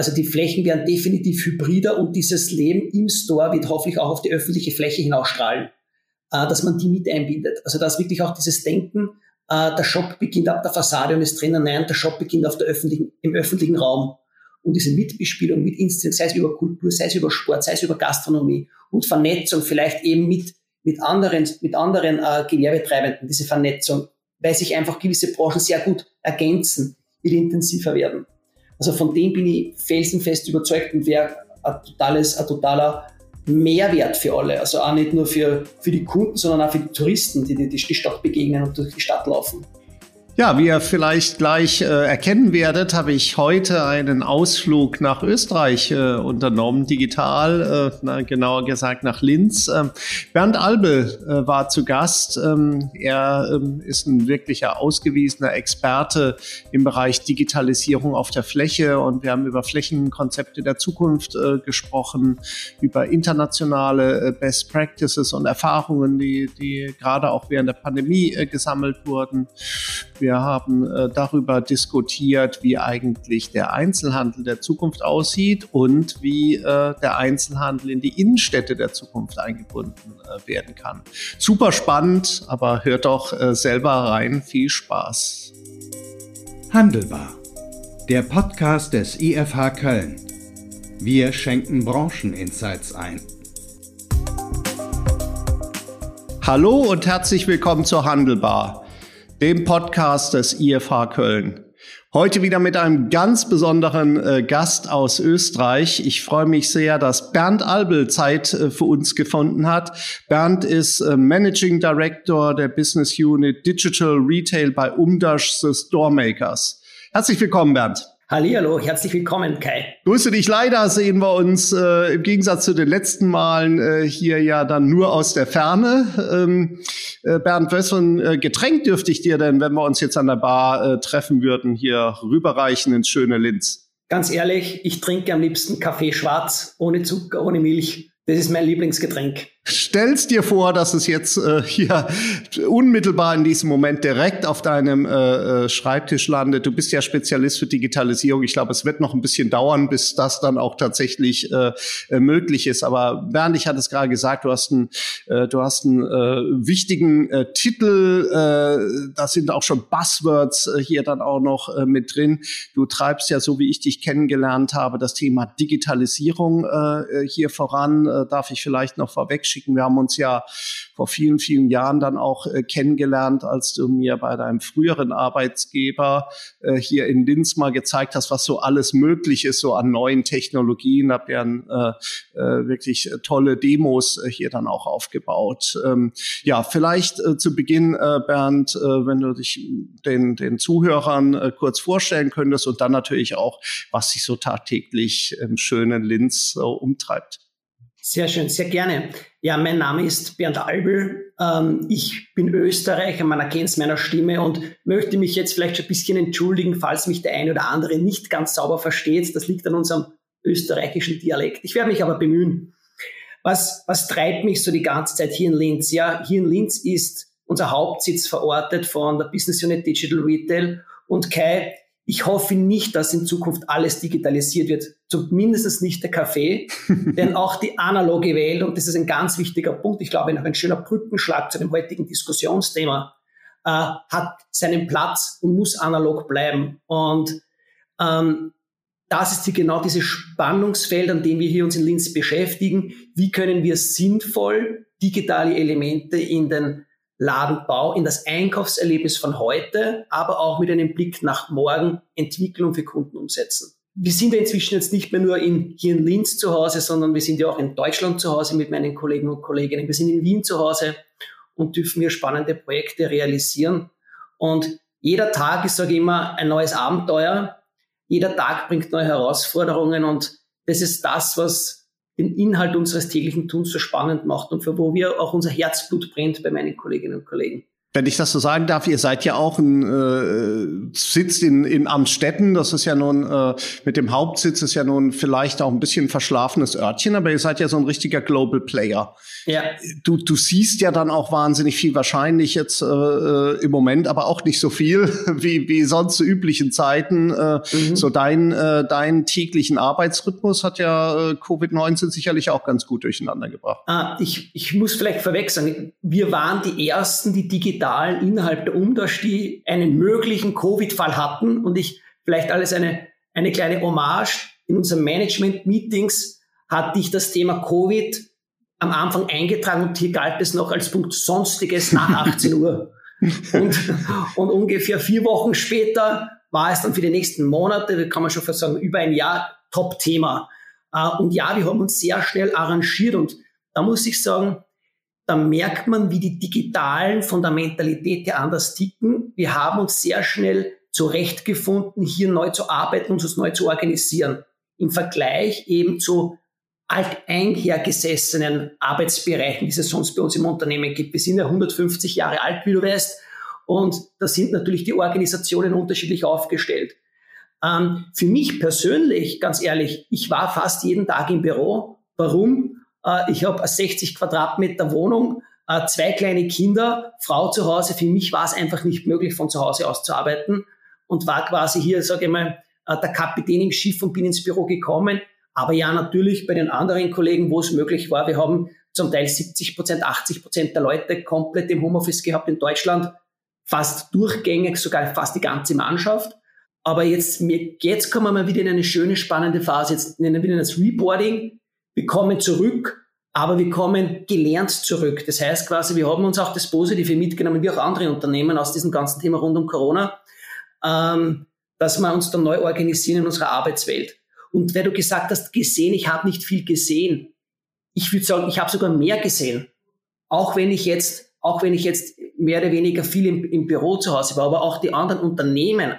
Also die Flächen werden definitiv hybrider und dieses Leben im Store wird hoffentlich auch auf die öffentliche Fläche hinausstrahlen, äh, dass man die mit einbindet. Also dass wirklich auch dieses Denken, äh, der Shop beginnt ab der Fassade und ist drinnen, nein, der Shop beginnt auf der öffentlichen, im öffentlichen Raum. Und diese Mitbespielung mit Instinkt, sei es über Kultur, sei es über Sport, sei es über Gastronomie und Vernetzung, vielleicht eben mit, mit anderen, mit anderen äh, Gewerbetreibenden, diese Vernetzung, weil sich einfach gewisse Branchen sehr gut ergänzen, wird intensiver werden. Also von dem bin ich felsenfest überzeugt und wäre ein, totales, ein totaler Mehrwert für alle. Also auch nicht nur für, für die Kunden, sondern auch für die Touristen, die die, die Stadt begegnen und durch die Stadt laufen. Ja, wie ihr vielleicht gleich äh, erkennen werdet, habe ich heute einen Ausflug nach Österreich äh, unternommen, digital, äh, na, genauer gesagt nach Linz. Ähm, Bernd Albel äh, war zu Gast. Ähm, er ähm, ist ein wirklicher ausgewiesener Experte im Bereich Digitalisierung auf der Fläche und wir haben über Flächenkonzepte der Zukunft äh, gesprochen, über internationale äh, Best Practices und Erfahrungen, die, die gerade auch während der Pandemie gesammelt wurden. Wir haben äh, darüber diskutiert, wie eigentlich der Einzelhandel der Zukunft aussieht und wie äh, der Einzelhandel in die Innenstädte der Zukunft eingebunden äh, werden kann. Super spannend, aber hört doch selber rein. Viel Spaß. Handelbar. Der Podcast des IFH Köln. Wir schenken Brancheninsights ein. Hallo und herzlich willkommen zur Handelbar dem Podcast des IFH Köln. Heute wieder mit einem ganz besonderen äh, Gast aus Österreich. Ich freue mich sehr, dass Bernd Albel Zeit äh, für uns gefunden hat. Bernd ist äh, Managing Director der Business Unit Digital Retail bei Umdash The Store Makers. Herzlich willkommen, Bernd. Hallihallo, herzlich willkommen, Kai. Grüße dich. Leider sehen wir uns äh, im Gegensatz zu den letzten Malen äh, hier ja dann nur aus der Ferne. Ähm, äh, Bernd, was für ein äh, Getränk dürfte ich dir denn, wenn wir uns jetzt an der Bar äh, treffen würden, hier rüberreichen ins schöne Linz? Ganz ehrlich, ich trinke am liebsten Kaffee schwarz, ohne Zucker, ohne Milch. Das ist mein Lieblingsgetränk. Stellst dir vor, dass es jetzt äh, hier unmittelbar in diesem Moment direkt auf deinem äh, äh, Schreibtisch landet. Du bist ja Spezialist für Digitalisierung. Ich glaube, es wird noch ein bisschen dauern, bis das dann auch tatsächlich äh, äh möglich ist. Aber Bernd, ich hatte es gerade gesagt, du hast einen, äh, du hast einen äh, wichtigen äh, Titel. Äh, da sind auch schon Buzzwords äh, hier dann auch noch äh, mit drin. Du treibst ja, so wie ich dich kennengelernt habe, das Thema Digitalisierung äh, hier voran. Äh, darf ich vielleicht noch vorweg schicken. Wir haben uns ja vor vielen, vielen Jahren dann auch äh, kennengelernt, als du mir bei deinem früheren Arbeitsgeber äh, hier in Linz mal gezeigt hast, was so alles möglich ist, so an neuen Technologien. Hab ja äh, äh, wirklich tolle Demos äh, hier dann auch aufgebaut. Ähm, ja, vielleicht äh, zu Beginn, äh, Bernd, äh, wenn du dich den, den Zuhörern äh, kurz vorstellen könntest und dann natürlich auch, was sich so tagtäglich im schönen Linz äh, umtreibt. Sehr schön, sehr gerne. Ja, mein Name ist Bernd Albel. Ähm, ich bin Österreicher, man erkennt es meiner Stimme und möchte mich jetzt vielleicht schon ein bisschen entschuldigen, falls mich der eine oder andere nicht ganz sauber versteht. Das liegt an unserem österreichischen Dialekt. Ich werde mich aber bemühen. Was, was treibt mich so die ganze Zeit hier in Linz? Ja, hier in Linz ist unser Hauptsitz verortet von der Business Unit Digital Retail und Kai, ich hoffe nicht, dass in Zukunft alles digitalisiert wird, zumindest nicht der Kaffee, denn auch die analoge Welt, und das ist ein ganz wichtiger Punkt, ich glaube, noch ein schöner Brückenschlag zu dem heutigen Diskussionsthema, äh, hat seinen Platz und muss analog bleiben. Und ähm, das ist die, genau dieses Spannungsfeld, an dem wir hier uns in Linz beschäftigen. Wie können wir sinnvoll digitale Elemente in den Ladenbau in das Einkaufserlebnis von heute, aber auch mit einem Blick nach morgen Entwicklung für Kunden umsetzen. Wir sind ja inzwischen jetzt nicht mehr nur in, hier in Linz zu Hause, sondern wir sind ja auch in Deutschland zu Hause mit meinen Kollegen und Kolleginnen. Wir sind in Wien zu Hause und dürfen hier spannende Projekte realisieren. Und jeder Tag ist, sage ich immer, ein neues Abenteuer. Jeder Tag bringt neue Herausforderungen und das ist das, was den Inhalt unseres täglichen Tuns so spannend macht und für wo wir auch unser Herzblut brennt bei meinen Kolleginnen und Kollegen. Wenn ich das so sagen darf, ihr seid ja auch ein äh, Sitz in, in Amstetten. Das ist ja nun äh, mit dem Hauptsitz ist ja nun vielleicht auch ein bisschen verschlafenes Örtchen, aber ihr seid ja so ein richtiger Global Player. Ja. Du, du siehst ja dann auch wahnsinnig viel, wahrscheinlich jetzt äh, äh im Moment, aber auch nicht so viel wie, wie sonst zu üblichen Zeiten. Äh, mhm. So dein, äh, dein täglichen Arbeitsrhythmus hat ja äh, Covid-19 sicherlich auch ganz gut durcheinander gebracht. Ah, ich, ich muss vielleicht vorweg sagen, wir waren die Ersten, die digital innerhalb der Umdasch, die einen möglichen Covid-Fall hatten und ich vielleicht alles eine, eine kleine Hommage. In unseren Management-Meetings hatte ich das Thema Covid am Anfang eingetragen und hier galt es noch als Punkt Sonstiges nach 18 Uhr. Und, und ungefähr vier Wochen später war es dann für die nächsten Monate, da kann man schon fast sagen, über ein Jahr Top-Thema. Äh, und ja, wir haben uns sehr schnell arrangiert und da muss ich sagen, da merkt man, wie die Digitalen von der Mentalität her anders ticken. Wir haben uns sehr schnell zurechtgefunden, hier neu zu arbeiten und uns neu zu organisieren. Im Vergleich eben zu alteinhergesessenen Arbeitsbereichen, die es sonst bei uns im Unternehmen gibt. Wir sind ja 150 Jahre alt, wie du weißt, und da sind natürlich die Organisationen unterschiedlich aufgestellt. Ähm, für mich persönlich, ganz ehrlich, ich war fast jeden Tag im Büro. Warum? Äh, ich habe eine 60 Quadratmeter Wohnung, äh, zwei kleine Kinder, Frau zu Hause. Für mich war es einfach nicht möglich, von zu Hause aus zu arbeiten und war quasi hier, sage ich mal, äh, der Kapitän im Schiff und bin ins Büro gekommen. Aber ja, natürlich bei den anderen Kollegen, wo es möglich war. Wir haben zum Teil 70 Prozent, 80 Prozent der Leute komplett im Homeoffice gehabt in Deutschland. Fast durchgängig, sogar fast die ganze Mannschaft. Aber jetzt, jetzt kommen wir wieder in eine schöne, spannende Phase. Jetzt nennen wir das Reboarding. Wir kommen zurück, aber wir kommen gelernt zurück. Das heißt quasi, wir haben uns auch das Positive mitgenommen, wie auch andere Unternehmen aus diesem ganzen Thema rund um Corona, ähm, dass wir uns dann neu organisieren in unserer Arbeitswelt. Und weil du gesagt hast, gesehen, ich habe nicht viel gesehen. Ich würde sagen, ich habe sogar mehr gesehen. Auch wenn ich jetzt, auch wenn ich jetzt mehr oder weniger viel im, im Büro zu Hause war, aber auch die anderen Unternehmen,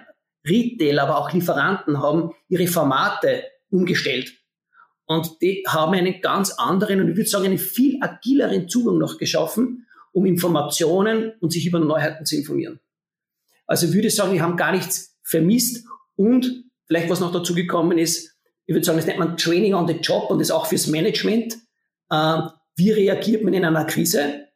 Retail, aber auch Lieferanten haben ihre Formate umgestellt. Und die haben einen ganz anderen und ich würde sagen einen viel agileren Zugang noch geschaffen, um Informationen und sich über Neuheiten zu informieren. Also ich würde sagen, wir haben gar nichts vermisst und vielleicht was noch dazu gekommen ist, ich würde sagen, das nennt man Training on the Job und das auch fürs Management. Äh, wie reagiert man in einer Krise?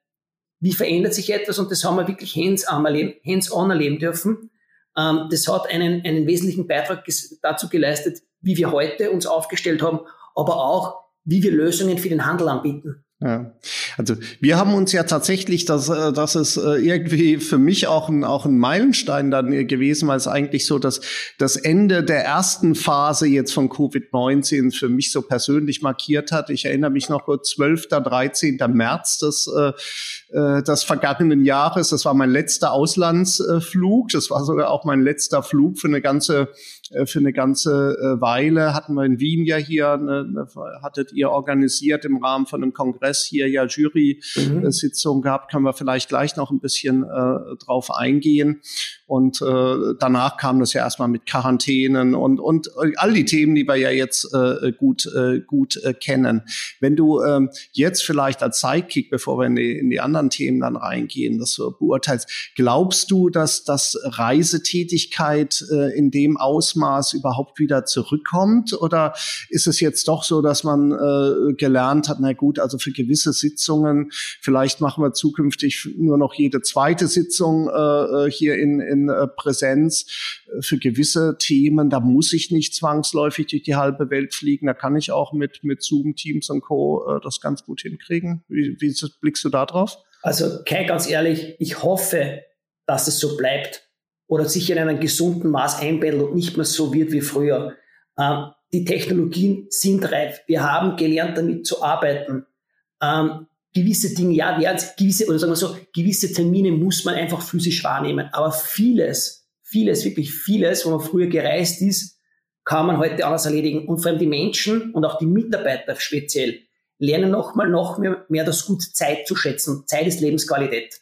Wie verändert sich etwas? Und das haben wir wirklich hands-on erleben, hands erleben dürfen. Ähm, das hat einen, einen wesentlichen Beitrag dazu geleistet, wie wir heute uns aufgestellt haben aber auch, wie wir Lösungen für den Handel anbieten. Ja. Also wir haben uns ja tatsächlich, das, äh, das ist äh, irgendwie für mich auch ein, auch ein Meilenstein dann gewesen, weil es eigentlich so das, das Ende der ersten Phase jetzt von Covid-19 für mich so persönlich markiert hat. Ich erinnere mich noch 12., 13. März des, äh, des vergangenen Jahres. Das war mein letzter Auslandsflug. Das war sogar auch mein letzter Flug für eine ganze äh, für eine ganze äh, Weile. Hatten wir in Wien ja hier, eine, eine, hattet ihr organisiert im Rahmen von einem Kongress hier ja Jury-Sitzung mhm. gehabt, können wir vielleicht gleich noch ein bisschen äh, drauf eingehen. Und äh, danach kam das ja erstmal mit Quarantänen und, und all die Themen, die wir ja jetzt äh, gut, äh, gut äh, kennen. Wenn du ähm, jetzt vielleicht als Sidekick, bevor wir in die, in die anderen Themen dann reingehen, das du beurteilst, glaubst du, dass das Reisetätigkeit äh, in dem Ausmaß überhaupt wieder zurückkommt? Oder ist es jetzt doch so, dass man äh, gelernt hat, na gut, also für gewisse Sitzungen, vielleicht machen wir zukünftig nur noch jede zweite Sitzung äh, äh hier in, in äh, Präsenz äh, für gewisse Themen. Da muss ich nicht zwangsläufig durch die halbe Welt fliegen. Da kann ich auch mit, mit Zoom, Teams und Co. Das ganz gut hinkriegen. Wie, wie blickst du da drauf? Also, Kai, ganz ehrlich, ich hoffe, dass es so bleibt oder sich in einem gesunden Maß einbettet und nicht mehr so wird wie früher. Ähm, die Technologien sind reif. Wir haben gelernt, damit zu arbeiten. Ähm, gewisse Dinge, ja, werden gewisse, oder sagen wir so, gewisse Termine muss man einfach physisch wahrnehmen. Aber vieles, vieles, wirklich vieles, wo man früher gereist ist, kann man heute anders erledigen. Und vor allem die Menschen und auch die Mitarbeiter speziell lernen nochmal noch mehr, mehr das Gut Zeit zu schätzen. Zeit ist Lebensqualität.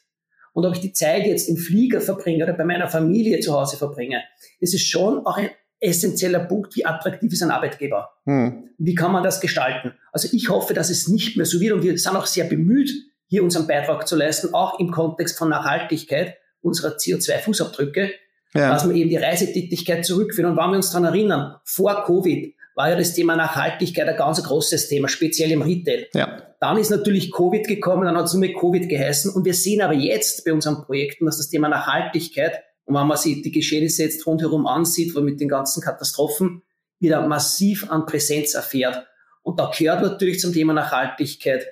Und ob ich die Zeit jetzt im Flieger verbringe oder bei meiner Familie zu Hause verbringe, das ist schon auch ein essentieller Punkt, wie attraktiv ist ein Arbeitgeber? Hm. Wie kann man das gestalten? Also ich hoffe, dass es nicht mehr so wird und wir sind auch sehr bemüht, hier unseren Beitrag zu leisten, auch im Kontext von Nachhaltigkeit unserer CO2-Fußabdrücke, ja. dass wir eben die Reisetätigkeit zurückführen. Und wenn wir uns daran erinnern, vor Covid war ja das Thema Nachhaltigkeit ein ganz großes Thema, speziell im Retail. Ja. Dann ist natürlich Covid gekommen, dann hat es nur mit Covid geheißen. Und wir sehen aber jetzt bei unseren Projekten, dass das Thema Nachhaltigkeit, und wenn man sich die Geschehnisse jetzt rundherum ansieht, wo mit den ganzen Katastrophen, wieder massiv an Präsenz erfährt. Und da gehört natürlich zum Thema Nachhaltigkeit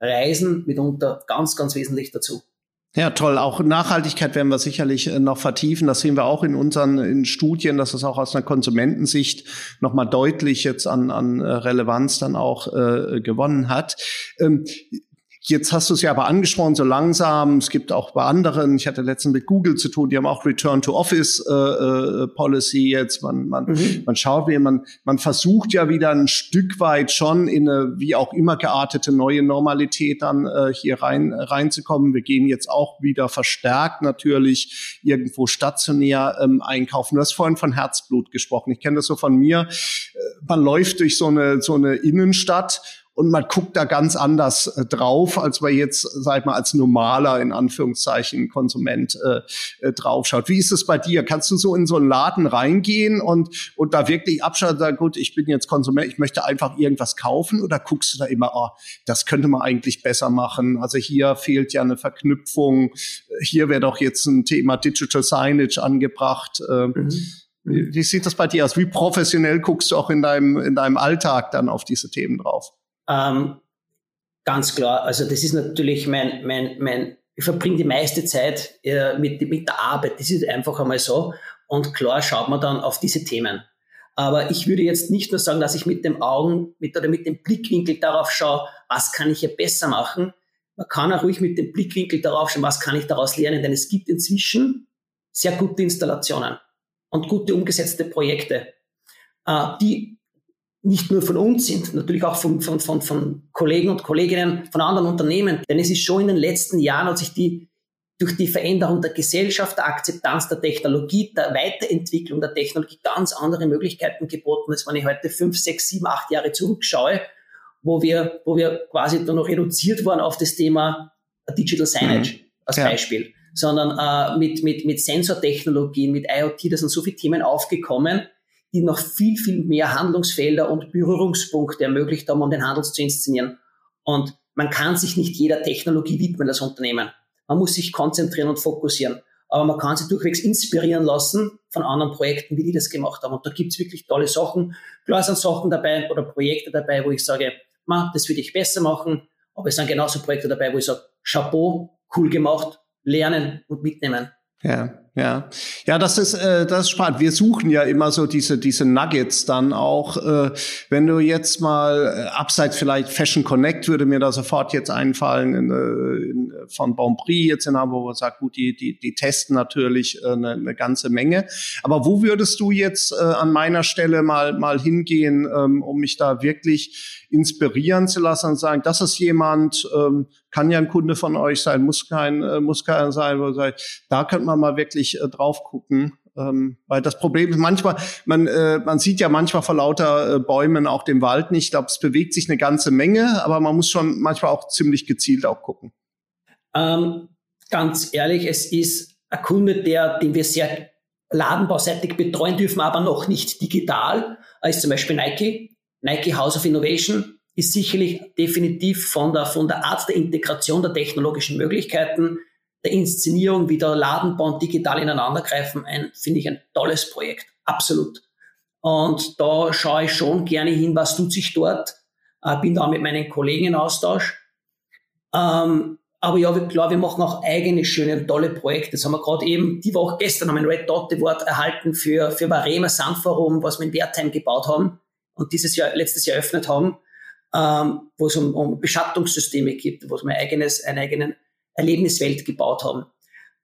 Reisen mitunter ganz, ganz wesentlich dazu. Ja, toll. Auch Nachhaltigkeit werden wir sicherlich äh, noch vertiefen. Das sehen wir auch in unseren in Studien, dass es auch aus einer Konsumentensicht nochmal deutlich jetzt an, an äh, Relevanz dann auch äh, gewonnen hat. Ähm, Jetzt hast du es ja aber angesprochen, so langsam. Es gibt auch bei anderen, ich hatte letztens mit Google zu tun, die haben auch Return to Office äh, äh, Policy jetzt. Man, man, mhm. man schaut, wie man, man versucht ja wieder ein Stück weit schon in eine wie auch immer geartete neue Normalität dann äh, hier rein reinzukommen. Wir gehen jetzt auch wieder verstärkt natürlich irgendwo stationär ähm, einkaufen. Du hast vorhin von Herzblut gesprochen. Ich kenne das so von mir. Äh, man läuft durch so eine so eine Innenstadt und man guckt da ganz anders äh, drauf, als man jetzt, sag ich mal, als normaler, in Anführungszeichen, Konsument äh, äh, draufschaut. Wie ist es bei dir? Kannst du so in so einen Laden reingehen und, und da wirklich abschauen, sagen, gut, ich bin jetzt Konsument, ich möchte einfach irgendwas kaufen oder guckst du da immer, oh, das könnte man eigentlich besser machen? Also hier fehlt ja eine Verknüpfung, hier wäre doch jetzt ein Thema Digital Signage angebracht. Äh, mhm. Wie, wie sieht das bei dir aus? Wie professionell guckst du auch in deinem, in deinem Alltag dann auf diese Themen drauf? Ähm, ganz klar, also das ist natürlich mein, mein, mein, ich verbringe die meiste Zeit äh, mit, mit der Arbeit, das ist einfach einmal so. Und klar schaut man dann auf diese Themen. Aber ich würde jetzt nicht nur sagen, dass ich mit dem Augen mit, oder mit dem Blickwinkel darauf schaue, was kann ich hier besser machen. Man kann auch ruhig mit dem Blickwinkel darauf schauen, was kann ich daraus lernen, denn es gibt inzwischen sehr gute Installationen und gute umgesetzte Projekte, äh, die nicht nur von uns sind, natürlich auch von, von, von, von Kollegen und Kolleginnen von anderen Unternehmen. Denn es ist schon in den letzten Jahren hat sich die durch die Veränderung der Gesellschaft, der Akzeptanz der Technologie, der Weiterentwicklung der Technologie ganz andere Möglichkeiten geboten, als wenn ich heute fünf, sechs, sieben, acht Jahre zurückschaue, wo wir, wo wir quasi nur noch reduziert waren auf das Thema Digital Signage mhm. als ja. Beispiel, sondern äh, mit, mit, mit Sensortechnologien, mit IoT, da sind so viele Themen aufgekommen, die noch viel, viel mehr Handlungsfelder und Berührungspunkte ermöglicht haben, um den Handel zu inszenieren. Und man kann sich nicht jeder Technologie widmen als Unternehmen. Man muss sich konzentrieren und fokussieren. Aber man kann sich durchwegs inspirieren lassen von anderen Projekten, wie die das gemacht haben. Und da gibt's wirklich tolle Sachen. Klar sind Sachen dabei oder Projekte dabei, wo ich sage, Ma, das würde ich besser machen. Aber es sind genauso Projekte dabei, wo ich sage, Chapeau, cool gemacht, lernen und mitnehmen. Ja. Ja, ja, das ist äh, das ist spannend. Wir suchen ja immer so diese diese Nuggets dann auch. Äh, wenn du jetzt mal äh, abseits vielleicht Fashion Connect würde mir da sofort jetzt einfallen in, äh, in, von Bonprix jetzt in Hamburg, wo man sagt, gut, die die die testen natürlich äh, eine, eine ganze Menge. Aber wo würdest du jetzt äh, an meiner Stelle mal mal hingehen, ähm, um mich da wirklich inspirieren zu lassen und sagen, das ist jemand, ähm, kann ja ein Kunde von euch sein, muss kein, äh, muss kein sein, wo sagt, da könnte man mal wirklich äh, drauf gucken. Ähm, weil das Problem ist manchmal, man, äh, man sieht ja manchmal vor lauter äh, Bäumen auch den Wald nicht. Ich glaube, es bewegt sich eine ganze Menge, aber man muss schon manchmal auch ziemlich gezielt auch gucken. Ähm, ganz ehrlich, es ist ein Kunde, der, den wir sehr ladenbauseitig betreuen dürfen, aber noch nicht digital, ist zum Beispiel Nike. Nike House of Innovation ist sicherlich definitiv von der, von der Art der Integration der technologischen Möglichkeiten, der Inszenierung, wie der Ladenbau und digital ineinandergreifen, ein, finde ich ein tolles Projekt. Absolut. Und da schaue ich schon gerne hin, was tut sich dort. Äh, bin da mit meinen Kollegen in Austausch. Ähm, aber ja, klar, wir machen auch eigene schöne und tolle Projekte. Das haben wir gerade eben, die Woche gestern haben wir ein Red Dot Award erhalten für, für Varema Sandforum, was wir in Wertheim gebaut haben und dieses Jahr, letztes Jahr eröffnet haben, ähm, wo es um, um Beschattungssysteme gibt, wo wir ein eigenes, eine eigene Erlebniswelt gebaut haben.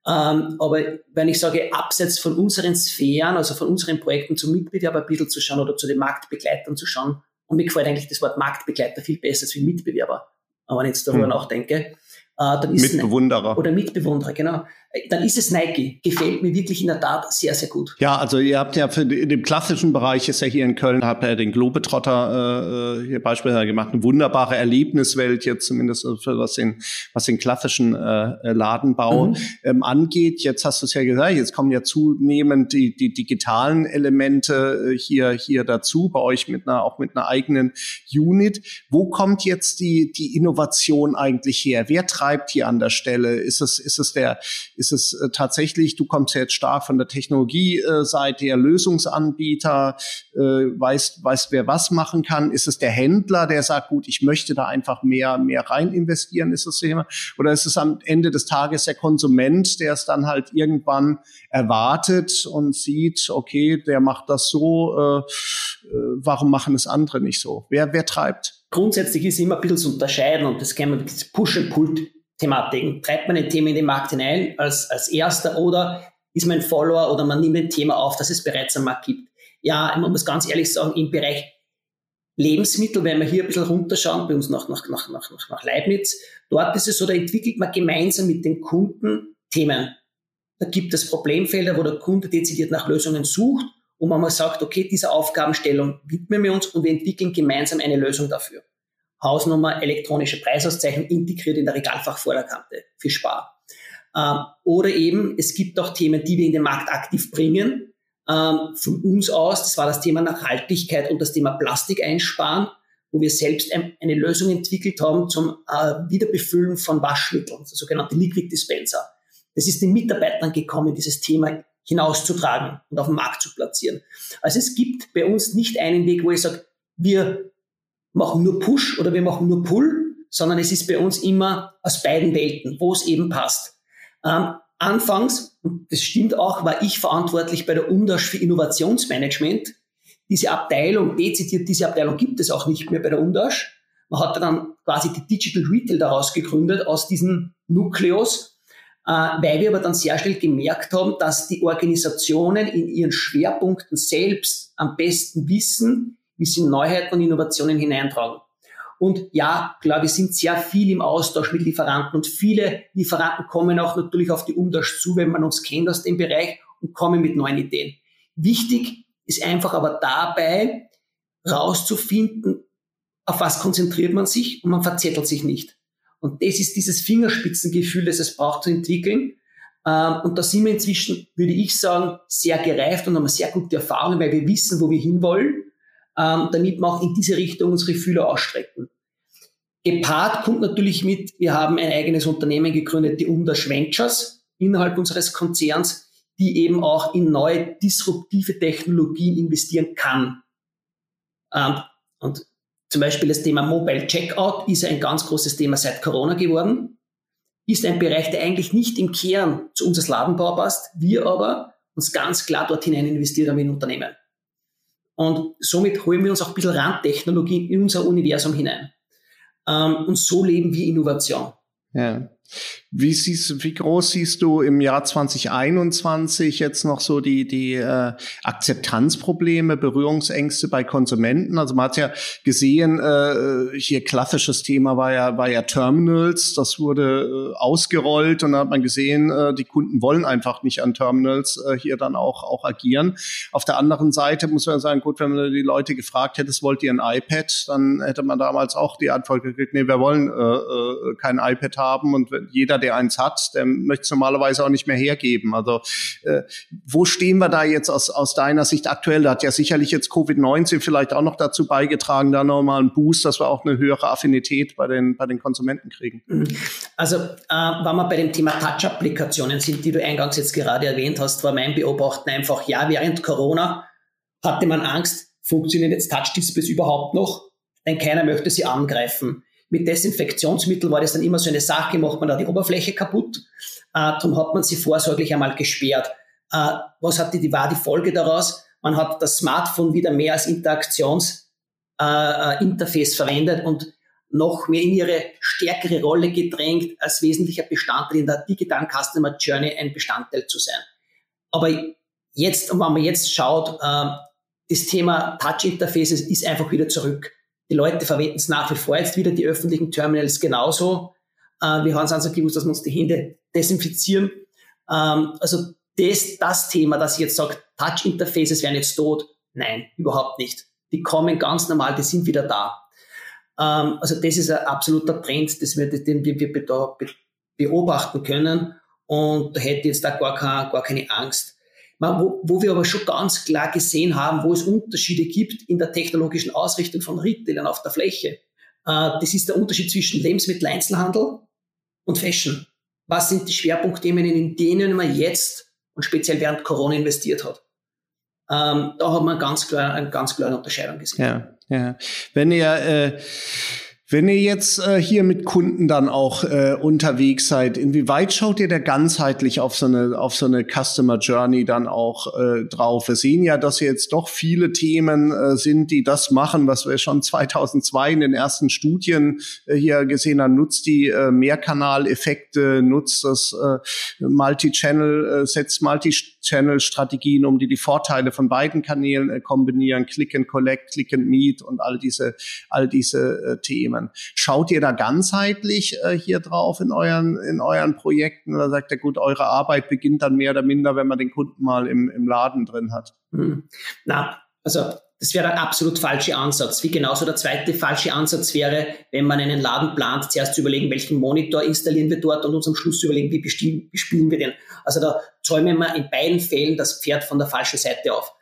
Ähm, aber wenn ich sage, abseits von unseren Sphären, also von unseren Projekten zum Mitbewerber ein bisschen zu schauen oder zu den Marktbegleitern zu schauen, und mir gefällt eigentlich das Wort Marktbegleiter viel besser als wie Mitbewerber, wenn ich jetzt darüber hm. nachdenke, äh, dann ist Mitbewunderer. Eine, oder Mitbewunderer, genau. Dann ist es Nike. Gefällt mir wirklich in der Tat sehr, sehr gut. Ja, also ihr habt ja für in dem klassischen Bereich ist ja hier in Köln, habt ihr ja den Globetrotter äh, hier beispielsweise gemacht, eine wunderbare Erlebniswelt jetzt zumindest für was den, was den klassischen äh, Ladenbau mhm. ähm, angeht. Jetzt hast du es ja gesagt, jetzt kommen ja zunehmend die, die digitalen Elemente äh, hier, hier dazu, bei euch mit einer, auch mit einer eigenen Unit. Wo kommt jetzt die, die Innovation eigentlich her? Wer treibt hier an der Stelle? Ist es, ist es der, ist es äh, tatsächlich, du kommst jetzt stark von der Technologie-Seite her, Lösungsanbieter, äh, weißt, weißt, wer was machen kann? Ist es der Händler, der sagt, gut, ich möchte da einfach mehr, mehr rein investieren? Ist das Thema? Oder ist es am Ende des Tages der Konsument, der es dann halt irgendwann erwartet und sieht, okay, der macht das so, äh, äh warum machen es andere nicht so? Wer, wer treibt? Grundsätzlich ist immer ein bisschen zu unterscheiden und das wir mit Push-and-Pull Thematiken. Treibt man ein Thema in den Markt hinein als, als erster oder ist man ein Follower oder man nimmt ein Thema auf, das es bereits am Markt gibt. Ja, man muss ganz ehrlich sagen, im Bereich Lebensmittel, wenn wir hier ein bisschen runterschauen, bei uns nach, nach, nach, nach, nach Leibniz, dort ist es so, da entwickelt man gemeinsam mit den Kunden Themen. Da gibt es Problemfelder, wo der Kunde dezidiert nach Lösungen sucht und man mal sagt, okay, dieser Aufgabenstellung widmen wir uns und wir entwickeln gemeinsam eine Lösung dafür. Hausnummer, elektronische Preisauszeichnung integriert in der Regalfachvorderkante für Spar. Ähm, oder eben, es gibt auch Themen, die wir in den Markt aktiv bringen. Ähm, von uns aus, das war das Thema Nachhaltigkeit und das Thema Plastik einsparen, wo wir selbst ein, eine Lösung entwickelt haben zum äh, Wiederbefüllen von Waschmitteln, der sogenannte Liquid Dispenser. Das ist den Mitarbeitern gekommen, dieses Thema hinauszutragen und auf dem Markt zu platzieren. Also es gibt bei uns nicht einen Weg, wo ich sage, wir machen nur Push oder wir machen nur Pull, sondern es ist bei uns immer aus beiden Welten, wo es eben passt. Ähm, anfangs, und das stimmt auch, war ich verantwortlich bei der Umdasch für Innovationsmanagement. Diese Abteilung, dezidiert diese Abteilung gibt es auch nicht mehr bei der Umdasch. Man hat dann quasi die Digital Retail daraus gegründet, aus diesem Nukleus, äh, weil wir aber dann sehr schnell gemerkt haben, dass die Organisationen in ihren Schwerpunkten selbst am besten wissen, sie Neuheiten und Innovationen hineintragen. Und ja, klar, wir sind sehr viel im Austausch mit Lieferanten und viele Lieferanten kommen auch natürlich auf die Umdasch zu, wenn man uns kennt aus dem Bereich und kommen mit neuen Ideen. Wichtig ist einfach aber dabei rauszufinden, auf was konzentriert man sich und man verzettelt sich nicht. Und das ist dieses Fingerspitzengefühl, das es braucht zu entwickeln. Ähm, und da sind wir inzwischen, würde ich sagen, sehr gereift und haben sehr gute Erfahrungen, weil wir wissen, wo wir hinwollen ähm, damit wir auch in diese Richtung unsere Fühler ausstrecken. Gepaart kommt natürlich mit, wir haben ein eigenes Unternehmen gegründet, die Umdash Ventures, innerhalb unseres Konzerns, die eben auch in neue disruptive Technologien investieren kann. Ähm, und zum Beispiel das Thema Mobile Checkout ist ein ganz großes Thema seit Corona geworden. Ist ein Bereich, der eigentlich nicht im Kern zu unseres Ladenbau passt. Wir aber uns ganz klar dort hinein investiert haben in Unternehmen. Und somit holen wir uns auch ein bisschen Randtechnologie in unser Universum hinein. Ähm, und so leben wir Innovation. Ja. Wie siehst, wie groß siehst du im Jahr 2021 jetzt noch so die die äh, Akzeptanzprobleme, Berührungsängste bei Konsumenten? Also man hat ja gesehen, äh, hier klassisches Thema war ja war ja Terminals, das wurde äh, ausgerollt und da hat man gesehen, äh, die Kunden wollen einfach nicht an Terminals äh, hier dann auch auch agieren. Auf der anderen Seite muss man sagen, gut, wenn man die Leute gefragt hätte, wollt ihr ein iPad, dann hätte man damals auch die Antwort gekriegt, nee, wir wollen äh, äh, kein iPad haben und jeder, der eins hat, der möchte es normalerweise auch nicht mehr hergeben. Also äh, wo stehen wir da jetzt aus, aus deiner Sicht aktuell? Da hat ja sicherlich jetzt Covid-19 vielleicht auch noch dazu beigetragen, da nochmal einen Boost, dass wir auch eine höhere Affinität bei den, bei den Konsumenten kriegen. Also äh, wenn wir bei dem Thema Touch-Applikationen sind, die du eingangs jetzt gerade erwähnt hast, war mein Beobachten einfach, ja, während Corona hatte man Angst, funktionieren jetzt Touch-Displays überhaupt noch? Denn keiner möchte sie angreifen. Mit Desinfektionsmittel war das dann immer so eine Sache, macht man da die Oberfläche kaputt. Äh, darum hat man sie vorsorglich einmal gesperrt. Äh, was hat die, die, war die Folge daraus? Man hat das Smartphone wieder mehr als Interaktionsinterface äh, äh verwendet und noch mehr in ihre stärkere Rolle gedrängt, als wesentlicher Bestandteil in der digitalen Customer Journey ein Bestandteil zu sein. Aber jetzt, und wenn man jetzt schaut, äh, das Thema Touch Interfaces ist einfach wieder zurück. Die Leute verwenden es nach wie vor jetzt wieder, die öffentlichen Terminals genauso. Äh, wir haben es also gewusst, dass wir uns die Hände desinfizieren. Ähm, also das, das Thema, dass ich jetzt sage, Touch-Interfaces wären jetzt tot, nein, überhaupt nicht. Die kommen ganz normal, die sind wieder da. Ähm, also das ist ein absoluter Trend, das wir, den wir, wir beobachten können und da hätte ich jetzt da gar, keine, gar keine Angst. Wo, wir aber schon ganz klar gesehen haben, wo es Unterschiede gibt in der technologischen Ausrichtung von Retailern auf der Fläche. Äh, das ist der Unterschied zwischen Lebensmitteleinzelhandel und Fashion. Was sind die Schwerpunktthemen, in denen man jetzt und speziell während Corona investiert hat? Ähm, da hat man ganz klar, eine ganz klare Unterscheidung gesehen. Ja, ja. Wenn ihr äh wenn ihr jetzt äh, hier mit Kunden dann auch äh, unterwegs seid, inwieweit schaut ihr da ganzheitlich auf so eine auf so eine Customer Journey dann auch äh, drauf? Wir sehen ja, dass jetzt doch viele Themen äh, sind, die das machen, was wir schon 2002 in den ersten Studien äh, hier gesehen haben. Nutzt die äh, Mehrkanaleffekte, nutzt das äh, Multi-Channel, äh, setzt Multi-Channel-Strategien, um die die Vorteile von beiden Kanälen äh, kombinieren, Click and Collect, Click and Meet und all diese all diese äh, Themen. Themen. Schaut ihr da ganzheitlich äh, hier drauf in euren, in euren Projekten oder sagt ihr, gut, eure Arbeit beginnt dann mehr oder minder, wenn man den Kunden mal im, im Laden drin hat? Hm. Na, also das wäre der absolut falsche Ansatz. Wie genauso der zweite falsche Ansatz wäre, wenn man einen Laden plant, zuerst zu überlegen, welchen Monitor installieren wir dort und uns am Schluss zu überlegen, wie bespielen wir den. Also da zäumen wir in beiden Fällen das Pferd von der falschen Seite auf.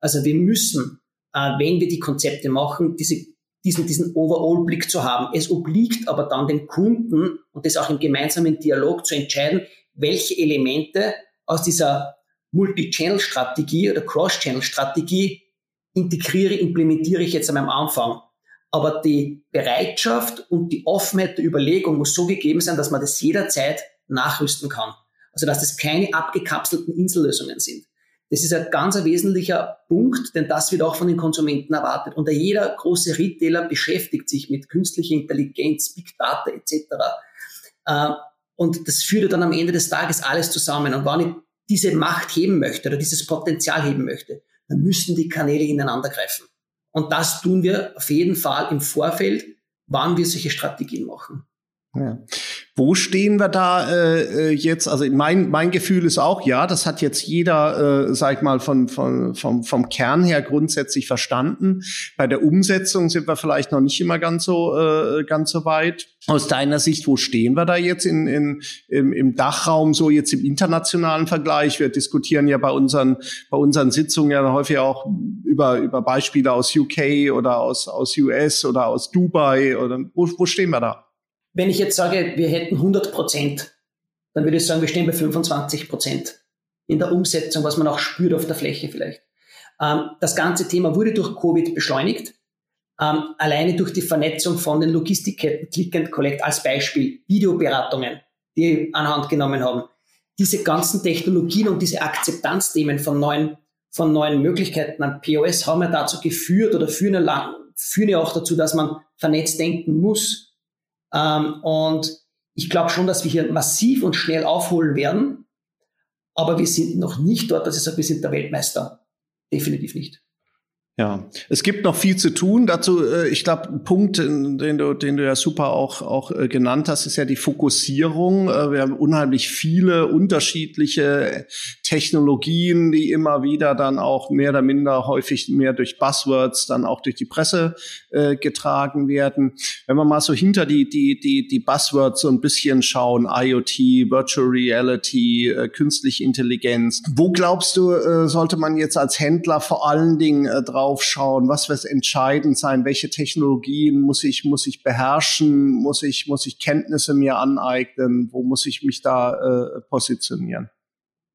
Also wir müssen, äh, wenn wir die Konzepte machen, diese diesen, diesen Overall-Blick zu haben. Es obliegt aber dann dem Kunden und das auch im gemeinsamen Dialog zu entscheiden, welche Elemente aus dieser Multi-Channel-Strategie oder Cross-Channel-Strategie integriere, implementiere ich jetzt meinem Anfang. Aber die Bereitschaft und die Offenheit der Überlegung muss so gegeben sein, dass man das jederzeit nachrüsten kann. Also dass das keine abgekapselten Insellösungen sind. Das ist ein ganz wesentlicher Punkt, denn das wird auch von den Konsumenten erwartet. Und jeder große Retailer beschäftigt sich mit künstlicher Intelligenz, Big Data etc. Äh, und das führt dann am Ende des Tages alles zusammen. Und wenn ich diese Macht heben möchte oder dieses Potenzial heben möchte, dann müssen die Kanäle ineinander greifen. Und das tun wir auf jeden Fall im Vorfeld, wann wir solche Strategien machen. Ja. Wo stehen wir da äh, äh, jetzt? Also mein, mein Gefühl ist auch, ja, das hat jetzt jeder, äh, sag ich mal, von, von, vom, vom Kern her grundsätzlich verstanden. Bei der Umsetzung sind wir vielleicht noch nicht immer ganz so, äh, ganz so weit. Aus deiner Sicht, wo stehen wir da jetzt in, in, im, im Dachraum, so jetzt im internationalen Vergleich? Wir diskutieren ja bei unseren, bei unseren Sitzungen ja häufig auch über, über Beispiele aus UK oder aus, aus US oder aus Dubai. Oder wo, wo stehen wir da? Wenn ich jetzt sage, wir hätten 100 Prozent, dann würde ich sagen, wir stehen bei 25 Prozent in der Umsetzung, was man auch spürt auf der Fläche vielleicht. Ähm, das ganze Thema wurde durch Covid beschleunigt. Ähm, alleine durch die Vernetzung von den Logistikketten, Click and Collect als Beispiel, Videoberatungen, die anhand genommen haben. Diese ganzen Technologien und diese Akzeptanzthemen von neuen, von neuen Möglichkeiten an POS haben ja dazu geführt oder führen ja, führen ja auch dazu, dass man vernetzt denken muss ähm, und ich glaube schon, dass wir hier massiv und schnell aufholen werden. Aber wir sind noch nicht dort, dass ich sage, wir sind der Weltmeister. Definitiv nicht. Ja, es gibt noch viel zu tun. Dazu, äh, ich glaube, ein Punkt, den du, den du ja super auch, auch äh, genannt hast, ist ja die Fokussierung. Äh, wir haben unheimlich viele unterschiedliche Technologien, die immer wieder dann auch mehr oder minder häufig mehr durch Buzzwords, dann auch durch die Presse äh, getragen werden. Wenn wir mal so hinter die, die, die, die Buzzwords so ein bisschen schauen, IoT, Virtual Reality, äh, künstliche Intelligenz, wo glaubst du, äh, sollte man jetzt als Händler vor allen Dingen äh, drauf draufschauen, was wird entscheidend sein, welche Technologien muss ich, muss ich beherrschen, muss ich, muss ich Kenntnisse mir aneignen, wo muss ich mich da äh, positionieren?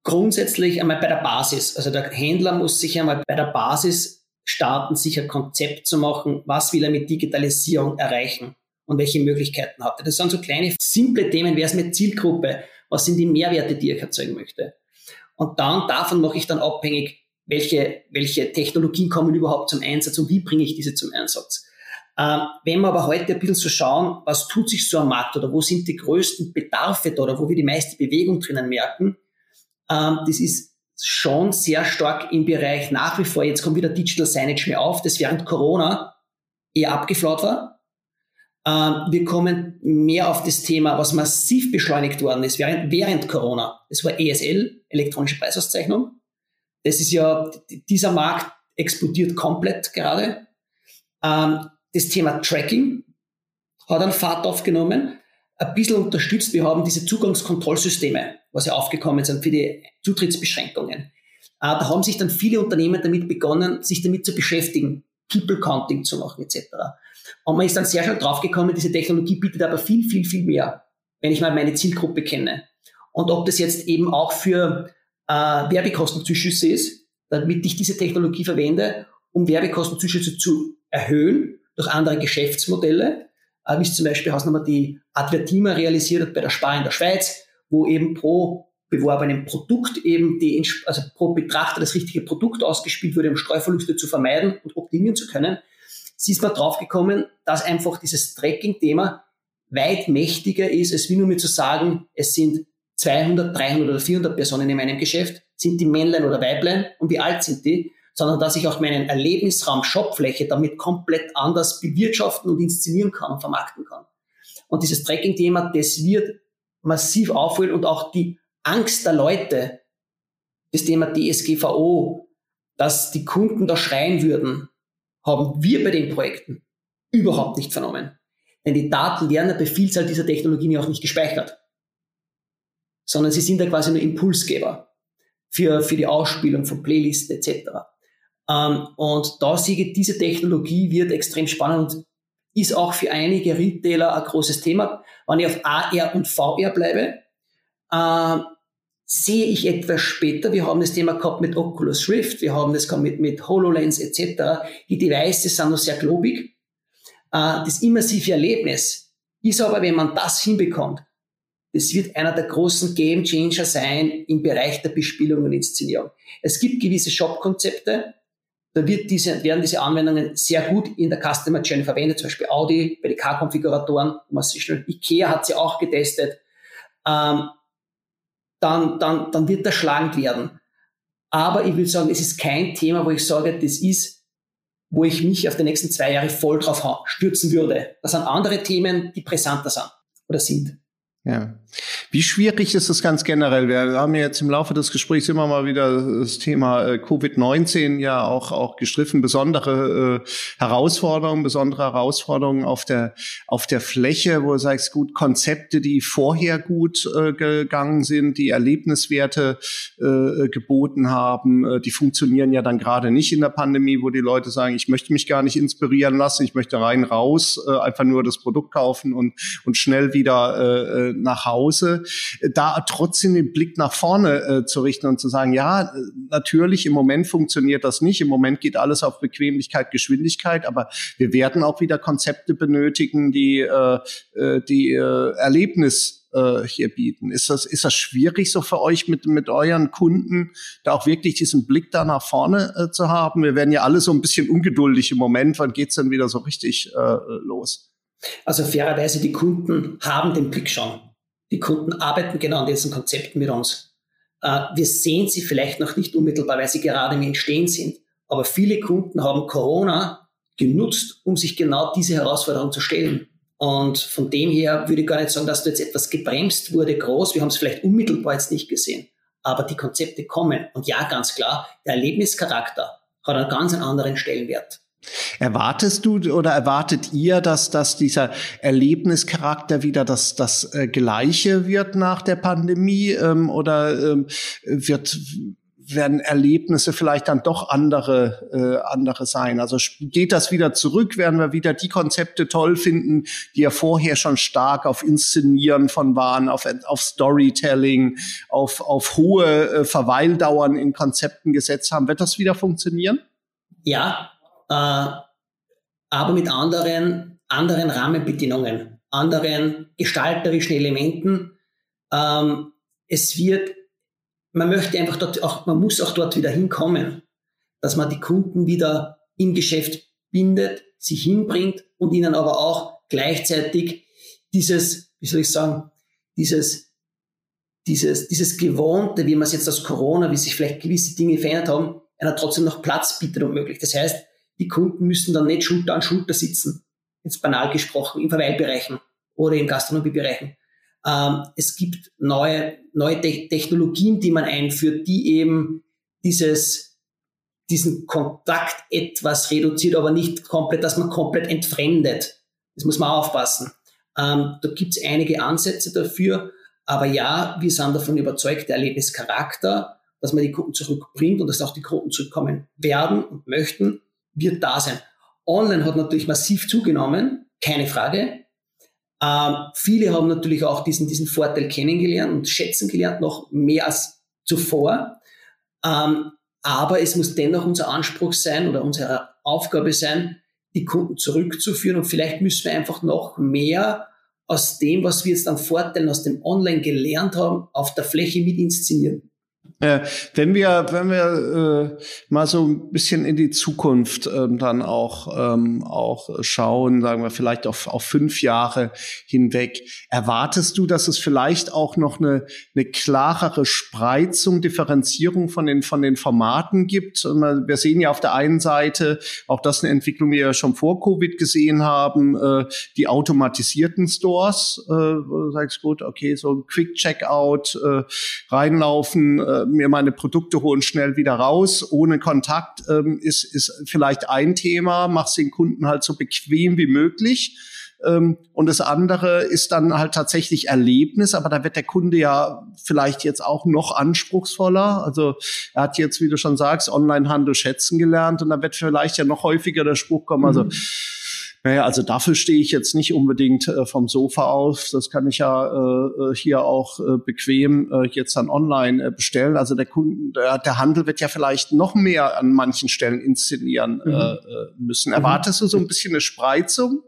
Grundsätzlich einmal bei der Basis. Also der Händler muss sich einmal bei der Basis starten, sich ein Konzept zu machen, was will er mit Digitalisierung erreichen und welche Möglichkeiten hat er. Das sind so kleine, simple Themen, wer ist mit Zielgruppe, was sind die Mehrwerte, die ich erzeugen möchte. Und dann davon mache ich dann abhängig, welche, welche Technologien kommen überhaupt zum Einsatz und wie bringe ich diese zum Einsatz. Ähm, wenn wir aber heute ein bisschen so schauen, was tut sich so am Markt oder wo sind die größten Bedarfe da oder wo wir die meiste Bewegung drinnen merken, ähm, das ist schon sehr stark im Bereich nach wie vor, jetzt kommt wieder Digital Signage mehr auf, das während Corona eher abgeflaut war. Ähm, wir kommen mehr auf das Thema, was massiv beschleunigt worden ist während, während Corona. Das war ESL, elektronische Preisauszeichnung. Das ist ja, dieser Markt explodiert komplett gerade. Ähm, das Thema Tracking hat einen Fahrt aufgenommen, ein bisschen unterstützt. Wir haben diese Zugangskontrollsysteme, was ja aufgekommen sind für die Zutrittsbeschränkungen. Äh, da haben sich dann viele Unternehmen damit begonnen, sich damit zu beschäftigen, People Counting zu machen etc. Und man ist dann sehr schnell draufgekommen, diese Technologie bietet aber viel, viel, viel mehr, wenn ich mal meine Zielgruppe kenne. Und ob das jetzt eben auch für äh, Werbekostenzuschüsse ist, damit ich diese Technologie verwende, um Werbekostenzuschüsse zu erhöhen durch andere Geschäftsmodelle, äh, wie es zum Beispiel Hausnummer die Advertima realisiert hat bei der Spar in der Schweiz, wo eben pro beworbenen Produkt eben die, also pro Betrachter das richtige Produkt ausgespielt wurde, um Streuverluste zu vermeiden und optimieren zu können. Sie ist mal draufgekommen, dass einfach dieses Tracking-Thema weit mächtiger ist, als wie nur mir zu sagen, es sind 200, 300 oder 400 Personen in meinem Geschäft, sind die Männlein oder Weiblein und wie alt sind die, sondern dass ich auch meinen Erlebnisraum, Shopfläche damit komplett anders bewirtschaften und inszenieren kann und vermarkten kann. Und dieses Tracking-Thema, das wird massiv aufholen und auch die Angst der Leute, das Thema DSGVO, dass die Kunden da schreien würden, haben wir bei den Projekten überhaupt nicht vernommen. Denn die Daten werden bei Vielzahl dieser Technologien ja auch nicht gespeichert, sondern sie sind ja quasi nur Impulsgeber für, für die Ausspielung von Playlisten etc. Ähm, und da sehe ich, diese Technologie wird extrem spannend und ist auch für einige Retailer ein großes Thema. Wenn ich auf AR und VR bleibe, äh, sehe ich etwas später, wir haben das Thema gehabt mit Oculus Rift, wir haben das gehabt mit, mit HoloLens etc. Die Devices sind noch sehr globig. Äh, das immersive Erlebnis ist aber, wenn man das hinbekommt, das wird einer der großen Game Changer sein im Bereich der Bespielung und Inszenierung. Es gibt gewisse Shop-Konzepte, da wird diese, werden diese Anwendungen sehr gut in der Customer Journey verwendet, zum Beispiel Audi, bei den K-Konfiguratoren, Ikea hat sie auch getestet. Ähm, dann, dann, dann wird das schlagend werden. Aber ich will sagen, es ist kein Thema, wo ich sage, das ist, wo ich mich auf die nächsten zwei Jahre voll drauf stürzen würde. Das sind andere Themen, die brisanter sind oder sind. Ja. Wie schwierig ist es ganz generell? Wir haben ja jetzt im Laufe des Gesprächs immer mal wieder das Thema äh, Covid-19 ja auch, auch gestriffen, besondere äh, Herausforderungen, besondere Herausforderungen auf der, auf der Fläche, wo du sagst, gut, Konzepte, die vorher gut äh, gegangen sind, die Erlebniswerte äh, geboten haben, äh, die funktionieren ja dann gerade nicht in der Pandemie, wo die Leute sagen, ich möchte mich gar nicht inspirieren lassen, ich möchte rein raus, äh, einfach nur das Produkt kaufen und, und schnell wieder äh, äh nach Hause, da trotzdem den Blick nach vorne äh, zu richten und zu sagen, ja, natürlich, im Moment funktioniert das nicht, im Moment geht alles auf Bequemlichkeit, Geschwindigkeit, aber wir werden auch wieder Konzepte benötigen, die, äh, äh die äh, Erlebnis äh, hier bieten. Ist das, ist das schwierig so für euch mit, mit euren Kunden, da auch wirklich diesen Blick da nach vorne äh, zu haben? Wir werden ja alle so ein bisschen ungeduldig im Moment. Wann geht's denn wieder so richtig äh, los? Also fairerweise, die Kunden haben den Blick schon. Die Kunden arbeiten genau an diesen Konzepten mit uns. Äh, wir sehen sie vielleicht noch nicht unmittelbar, weil sie gerade im Entstehen sind. Aber viele Kunden haben Corona genutzt, um sich genau diese Herausforderung zu stellen. Und von dem her würde ich gar nicht sagen, dass da jetzt etwas gebremst wurde, groß. Wir haben es vielleicht unmittelbar jetzt nicht gesehen. Aber die Konzepte kommen. Und ja, ganz klar, der Erlebnischarakter hat einen ganz anderen Stellenwert. Erwartest du oder erwartet ihr, dass, dass dieser Erlebnischarakter wieder das, das äh, Gleiche wird nach der Pandemie ähm, oder ähm, wird werden Erlebnisse vielleicht dann doch andere äh, andere sein. Also geht das wieder zurück? Werden wir wieder die Konzepte toll finden, die ja vorher schon stark auf Inszenieren von waren, auf auf Storytelling, auf auf hohe äh, Verweildauern in Konzepten gesetzt haben? Wird das wieder funktionieren? Ja, äh, aber mit anderen, anderen Rahmenbedingungen, anderen gestalterischen Elementen. Ähm, es wird, man möchte einfach dort auch, man muss auch dort wieder hinkommen, dass man die Kunden wieder im Geschäft bindet, sie hinbringt und ihnen aber auch gleichzeitig dieses, wie soll ich sagen, dieses, dieses, dieses Gewohnte, wie man es jetzt aus Corona, wie sich vielleicht gewisse Dinge verändert haben, einer trotzdem noch Platz bietet und möglich. Das heißt, die Kunden müssen dann nicht Schulter an Schulter sitzen jetzt banal gesprochen, in Verweilbereichen oder in Gastronomiebereichen. Ähm, es gibt neue, neue Te Technologien, die man einführt, die eben dieses, diesen Kontakt etwas reduziert, aber nicht komplett, dass man komplett entfremdet. Das muss man aufpassen. Ähm, da gibt es einige Ansätze dafür, aber ja, wir sind davon überzeugt, der Erlebnischarakter, dass man die Kunden zurückbringt und dass auch die Kunden zurückkommen werden und möchten, wird da sein. Online hat natürlich massiv zugenommen, keine Frage. Ähm, viele haben natürlich auch diesen, diesen Vorteil kennengelernt und schätzen gelernt, noch mehr als zuvor. Ähm, aber es muss dennoch unser Anspruch sein oder unsere Aufgabe sein, die Kunden zurückzuführen. Und vielleicht müssen wir einfach noch mehr aus dem, was wir jetzt an Vorteilen aus dem Online gelernt haben, auf der Fläche mit inszenieren. Äh, wenn wir, wenn wir äh, mal so ein bisschen in die Zukunft ähm, dann auch, ähm, auch schauen, sagen wir vielleicht auf, auf fünf Jahre hinweg, erwartest du, dass es vielleicht auch noch eine, eine klarere Spreizung, Differenzierung von den, von den Formaten gibt? Wir sehen ja auf der einen Seite, auch das eine Entwicklung, die wir ja schon vor Covid gesehen haben, äh, die automatisierten Stores, äh, wo du sagst, gut, okay, so ein Quick-Checkout, äh, reinlaufen, äh, mir meine Produkte holen, schnell wieder raus, ohne Kontakt, ähm, ist, ist vielleicht ein Thema, mach's den Kunden halt so bequem wie möglich. Ähm, und das andere ist dann halt tatsächlich Erlebnis, aber da wird der Kunde ja vielleicht jetzt auch noch anspruchsvoller. Also er hat jetzt, wie du schon sagst, Onlinehandel schätzen gelernt und da wird vielleicht ja noch häufiger der Spruch kommen, also mhm. Naja, also dafür stehe ich jetzt nicht unbedingt äh, vom Sofa auf. Das kann ich ja äh, äh hier auch äh, bequem äh, jetzt dann online äh, bestellen. Also der Kunden, der, der, Handel wird ja vielleicht noch mehr an manchen Stellen inszenieren mhm. äh, äh müssen. Erwartest mhm. du so ein bisschen eine Spreizung?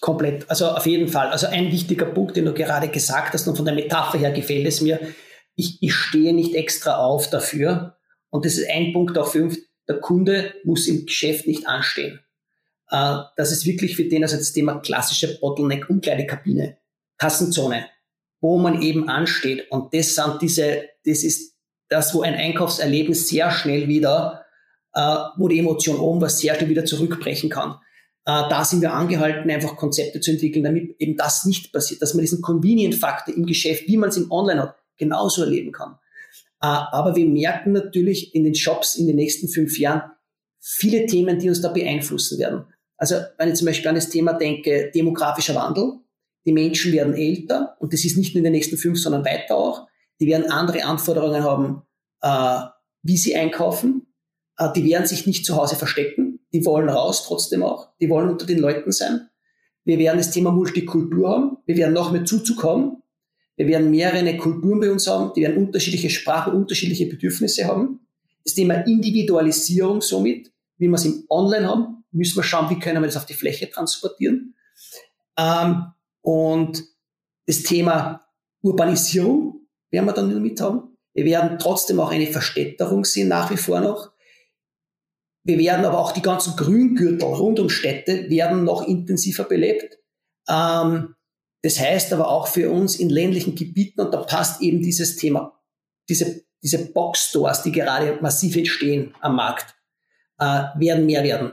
Komplett. Also auf jeden Fall. Also ein wichtiger Punkt, den du gerade gesagt hast und von der Metapher her gefällt es mir. Ich, ich stehe nicht extra auf dafür. Und das ist ein Punkt auch fünf. Der Kunde muss im Geschäft nicht anstehen äh, das ist wirklich für den also das Thema klassische Bottleneck Umkleidekabine, Kassenzone, wo man eben ansteht. Und das sind diese, das ist das, wo ein Einkaufserlebnis sehr schnell wieder, äh, wo die Emotion oben was sehr schnell wieder zurückbrechen kann. Äh, da sind wir angehalten, einfach Konzepte zu entwickeln, damit eben das nicht passiert, dass man diesen Convenient-Faktor im Geschäft, wie man es im Online hat, genauso erleben kann. Äh, aber wir merken natürlich in den Shops in den nächsten fünf Jahren viele Themen, die uns da beeinflussen werden. Also wenn ich zum Beispiel an das Thema denke, demografischer Wandel, die Menschen werden älter und das ist nicht nur in den nächsten fünf, sondern weiter auch. Die werden andere Anforderungen haben, äh, wie sie einkaufen. Äh, die werden sich nicht zu Hause verstecken. Die wollen raus trotzdem auch. Die wollen unter den Leuten sein. Wir werden das Thema Multikultur haben. Wir werden noch mehr Zuzug haben. Wir werden mehrere Kulturen bei uns haben. Die werden unterschiedliche Sprachen, unterschiedliche Bedürfnisse haben. Das Thema Individualisierung somit, wie wir es im Online haben, müssen wir schauen, wie können wir das auf die Fläche transportieren. Ähm, und das Thema Urbanisierung werden wir dann mit haben. Wir werden trotzdem auch eine Verstädterung sehen, nach wie vor noch. Wir werden aber auch die ganzen Grüngürtel rund um Städte werden noch intensiver belebt. Ähm, das heißt aber auch für uns in ländlichen Gebieten, und da passt eben dieses Thema, diese, diese Box-Stores, die gerade massiv entstehen am Markt, äh, werden mehr werden.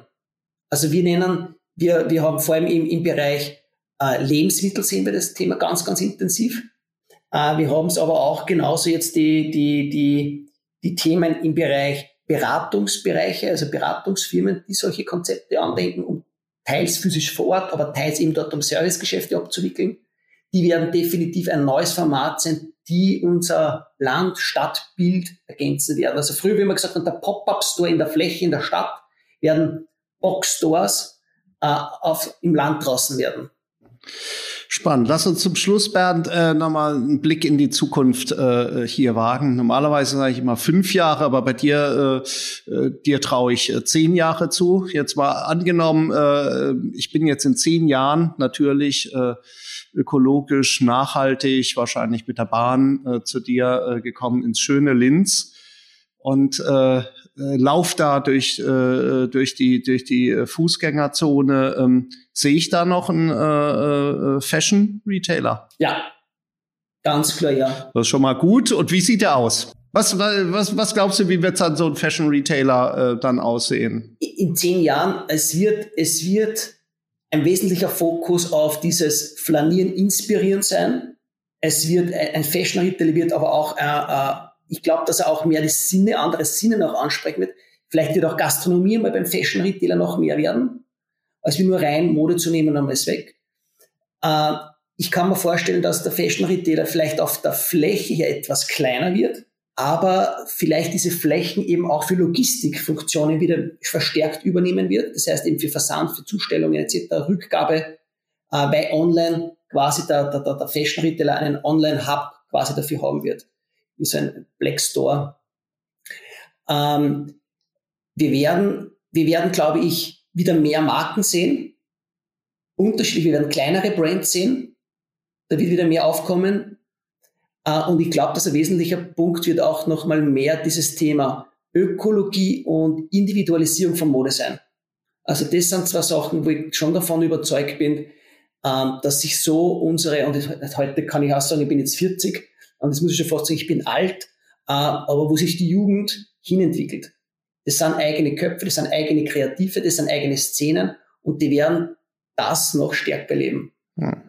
Also wir nennen, wir, wir haben vor allem im, im Bereich äh, Lebensmittel sehen wir das Thema ganz, ganz intensiv. Äh, wir haben es aber auch genauso jetzt die, die, die, die Themen im Bereich Beratungsbereiche, also Beratungsfirmen, die solche Konzepte andenken, um teils physisch vor Ort, aber teils eben dort um Servicegeschäfte abzuwickeln. Die werden definitiv ein neues Format sein, die unser Land-Stadtbild ergänzen werden. Also früher, wie man gesagt hat, der Pop-up-Store in der Fläche, in der Stadt, werden Boxstores äh, im Land draußen werden. Spannend. Lass uns zum Schluss, Bernd, äh, nochmal einen Blick in die Zukunft äh, hier wagen. Normalerweise sage ich immer fünf Jahre, aber bei dir, äh, äh, dir traue ich äh, zehn Jahre zu. Jetzt mal angenommen, äh, ich bin jetzt in zehn Jahren natürlich äh, ökologisch, nachhaltig, wahrscheinlich mit der Bahn äh, zu dir äh, gekommen ins schöne Linz und äh, äh, lauf da durch, äh, durch die, durch die äh, Fußgängerzone. Ähm, sehe ich da noch einen äh, äh, Fashion-Retailer? Ja, ganz klar, ja. Das ist schon mal gut. Und wie sieht der aus? Was, was, was glaubst du, wie wird dann so ein Fashion-Retailer äh, dann aussehen? In zehn Jahren, es wird, es wird ein wesentlicher Fokus auf dieses Flanieren, Inspirieren sein. Es wird ein Fashion Retailer wird aber auch, äh, äh, ich glaube, dass er auch mehr die Sinne, andere Sinne noch ansprechen wird. Vielleicht wird auch Gastronomie mal beim Fashion Retailer noch mehr werden, als wie nur rein Mode zu nehmen und ist weg. Äh, ich kann mir vorstellen, dass der Fashion Retailer vielleicht auf der Fläche hier etwas kleiner wird, aber vielleicht diese Flächen eben auch für Logistikfunktionen wieder verstärkt übernehmen wird. Das heißt eben für Versand, für Zustellungen etc., Rückgabe, äh, weil online quasi der, der, der Fashion Retailer einen Online-Hub quasi dafür haben wird. So ein Black Store. Ähm, wir werden, wir werden, glaube ich, wieder mehr Marken sehen. Unterschiedlich, wir werden kleinere Brands sehen. Da wird wieder mehr aufkommen. Äh, und ich glaube, dass ein wesentlicher Punkt wird auch nochmal mehr dieses Thema Ökologie und Individualisierung von Mode sein. Also das sind zwei Sachen, wo ich schon davon überzeugt bin, ähm, dass sich so unsere, und heute kann ich auch sagen, ich bin jetzt 40, und das muss ich schon fast sagen, ich bin alt, äh, aber wo sich die Jugend hinentwickelt. Das sind eigene Köpfe, das sind eigene Kreative, das sind eigene Szenen und die werden das noch stärker leben. Ja.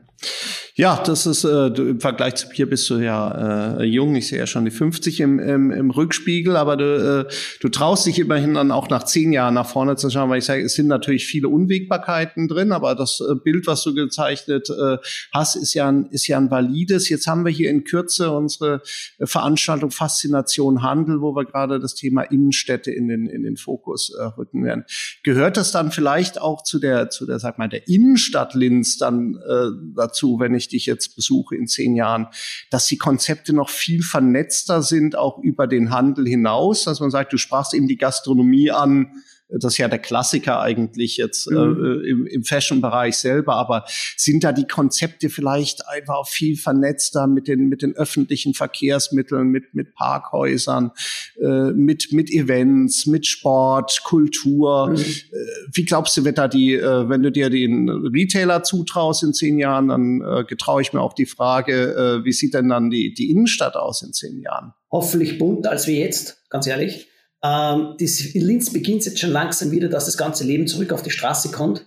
Ja, das ist äh, du, im Vergleich zu mir bist du ja äh, jung. Ich sehe ja schon die 50 im, im, im Rückspiegel, aber du, äh, du traust dich immerhin dann auch nach zehn Jahren nach vorne zu schauen, weil ich sage, es sind natürlich viele Unwägbarkeiten drin, aber das äh, Bild, was du gezeichnet äh, hast, ist ja ein, ist ja ein valides. Jetzt haben wir hier in Kürze unsere äh, Veranstaltung Faszination Handel, wo wir gerade das Thema Innenstädte in den in den Fokus äh, rücken werden. Gehört das dann vielleicht auch zu der zu der sag mal der Innenstadt Linz dann äh, dazu, wenn ich ich dich jetzt besuche in zehn Jahren, dass die Konzepte noch viel vernetzter sind, auch über den Handel hinaus, dass man sagt, du sprachst eben die Gastronomie an, das ist ja der Klassiker eigentlich jetzt mhm. äh, im, im Fashion-Bereich selber, aber sind da die Konzepte vielleicht einfach viel vernetzter mit den, mit den öffentlichen Verkehrsmitteln, mit, mit Parkhäusern, äh, mit, mit Events, mit Sport, Kultur? Mhm. Äh, wie glaubst du, wird da die, äh, wenn du dir den Retailer zutraust in zehn Jahren, dann äh, getraue ich mir auch die Frage, äh, wie sieht denn dann die, die Innenstadt aus in zehn Jahren? Hoffentlich bunter als wir jetzt, ganz ehrlich. Ähm, das, in Linz beginnt jetzt schon langsam wieder, dass das ganze Leben zurück auf die Straße kommt.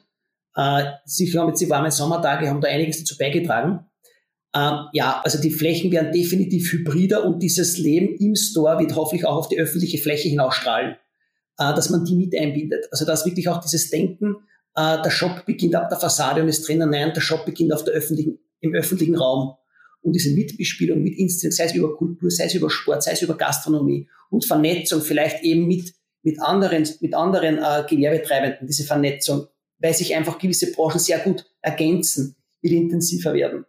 Äh, Sie haben jetzt die warmen Sommertage, haben da einiges dazu beigetragen. Ähm, ja, also die Flächen werden definitiv hybrider und dieses Leben im Store wird hoffentlich auch auf die öffentliche Fläche hinausstrahlen, äh, dass man die mit einbindet. Also dass wirklich auch dieses Denken, äh, der Shop beginnt ab der Fassade und ist drinnen, nein, der Shop beginnt auf der öffentlichen, im öffentlichen Raum und diese Mitbespielung, mit Instinkt, sei es über Kultur, sei es über Sport, sei es über Gastronomie und Vernetzung vielleicht eben mit, mit anderen, mit anderen äh, Gewerbetreibenden, diese Vernetzung, weil sich einfach gewisse Branchen sehr gut ergänzen, wird intensiver werden.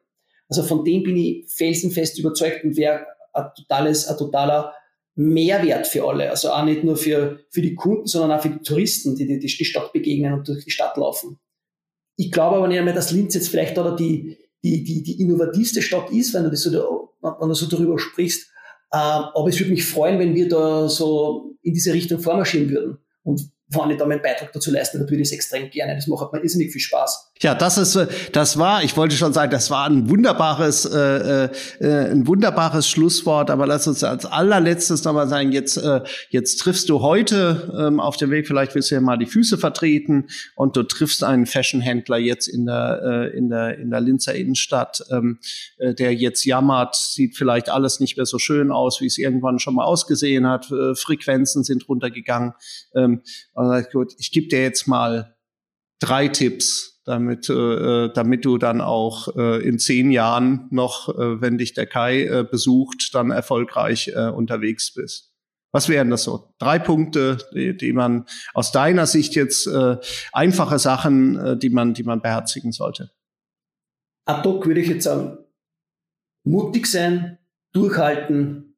Also von dem bin ich felsenfest überzeugt und wäre ein totales, ein totaler Mehrwert für alle. Also auch nicht nur für, für die Kunden, sondern auch für die Touristen, die die, die Stadt begegnen und durch die Stadt laufen. Ich glaube aber nicht einmal, dass Linz jetzt vielleicht oder die, die, die, die innovativste Stadt ist, wenn du, das so, wenn du so darüber sprichst. Ähm, aber es würde mich freuen, wenn wir da so in diese Richtung vormarschieren würden. Und wenn ich da meinen Beitrag dazu leisten, dann würde ich es extrem gerne. Das macht mir irrsinnig viel Spaß. Ja, das ist, äh, das war, ich wollte schon sagen, das war ein wunderbares, äh, äh, ein wunderbares Schlusswort. Aber lass uns als allerletztes nochmal sagen, jetzt, äh, jetzt triffst du heute ähm, auf dem Weg, vielleicht willst du ja mal die Füße vertreten und du triffst einen Fashionhändler jetzt in der, äh, in der, in der Linzer Innenstadt, ähm, äh, der jetzt jammert, sieht vielleicht alles nicht mehr so schön aus, wie es irgendwann schon mal ausgesehen hat. Äh, Frequenzen sind runtergegangen. Ähm, und gut, ich gebe dir jetzt mal drei Tipps damit, äh, äh, damit du dann auch äh, in zehn Jahren noch, äh, wenn dich der Kai äh, besucht, dann erfolgreich äh, unterwegs bist. Was wären das so? Drei Punkte, die, die man aus deiner Sicht jetzt äh, einfache Sachen, äh, die man, die man beherzigen sollte. Ad hoc würde ich jetzt sagen, mutig sein, durchhalten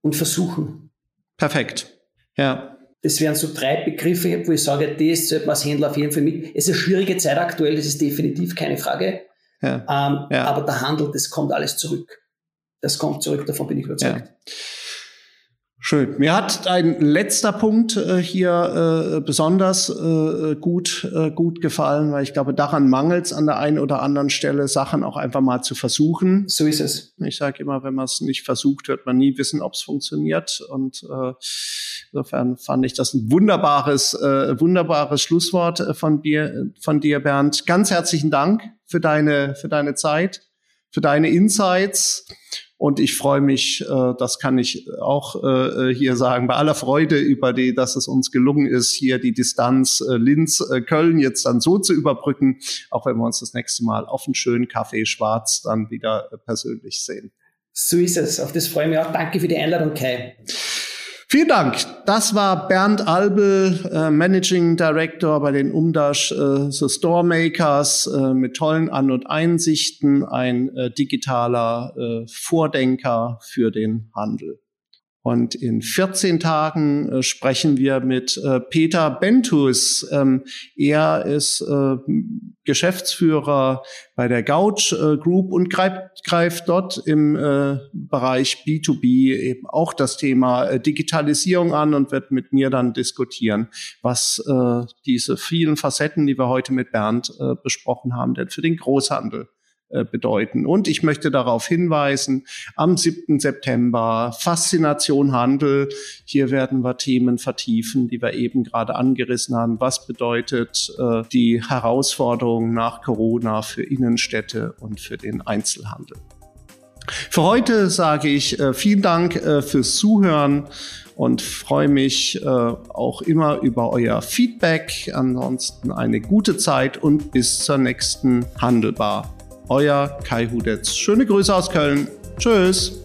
und versuchen. Perfekt. Ja. Das wären so drei Begriffe, wo ich sage, das sollte man als Händler auf jeden Fall mit. Es ist eine schwierige Zeit aktuell, das ist definitiv keine Frage. Ja. Ähm, ja. Aber der Handel, das kommt alles zurück. Das kommt zurück, davon bin ich überzeugt. Ja. Schön. Mir hat ein letzter Punkt äh, hier äh, besonders äh, gut, äh, gut gefallen, weil ich glaube, daran mangelt es an der einen oder anderen Stelle, Sachen auch einfach mal zu versuchen. So ist es. Ich sage immer, wenn man es nicht versucht, wird man nie wissen, ob es funktioniert. Und äh, insofern fand ich das ein wunderbares, äh, wunderbares Schlusswort von dir, von dir, Bernd. Ganz herzlichen Dank für deine, für deine Zeit, für deine Insights. Und ich freue mich, äh, das kann ich auch äh, hier sagen, bei aller Freude über die, dass es uns gelungen ist, hier die Distanz äh, Linz-Köln jetzt dann so zu überbrücken, auch wenn wir uns das nächste Mal auf einen schönen Kaffee schwarz dann wieder persönlich sehen. So ist es. Auf das freue ich mich auch. Danke für die Einladung, Kai. Vielen Dank. Das war Bernd Albel, äh, Managing Director bei den Umdash äh, The Store Makers äh, mit tollen An- und Einsichten, ein äh, digitaler äh, Vordenker für den Handel. Und in 14 Tagen äh, sprechen wir mit äh, Peter Bentus. Ähm, er ist äh, Geschäftsführer bei der Gouch äh, Group und greift, greift dort im äh, Bereich B2B eben auch das Thema äh, Digitalisierung an und wird mit mir dann diskutieren, was diese vielen Facetten, die wir heute mit Bernd besprochen haben, denn für den Großhandel bedeuten. Und ich möchte darauf hinweisen, am 7. September Faszination Handel. Hier werden wir Themen vertiefen, die wir eben gerade angerissen haben. Was bedeutet äh, die Herausforderung nach Corona für Innenstädte und für den Einzelhandel? Für heute sage ich äh, vielen Dank äh, fürs Zuhören und freue mich äh, auch immer über euer Feedback. Ansonsten eine gute Zeit und bis zur nächsten Handelbar. Euer Kai Hudetz. Schöne Grüße aus Köln. Tschüss.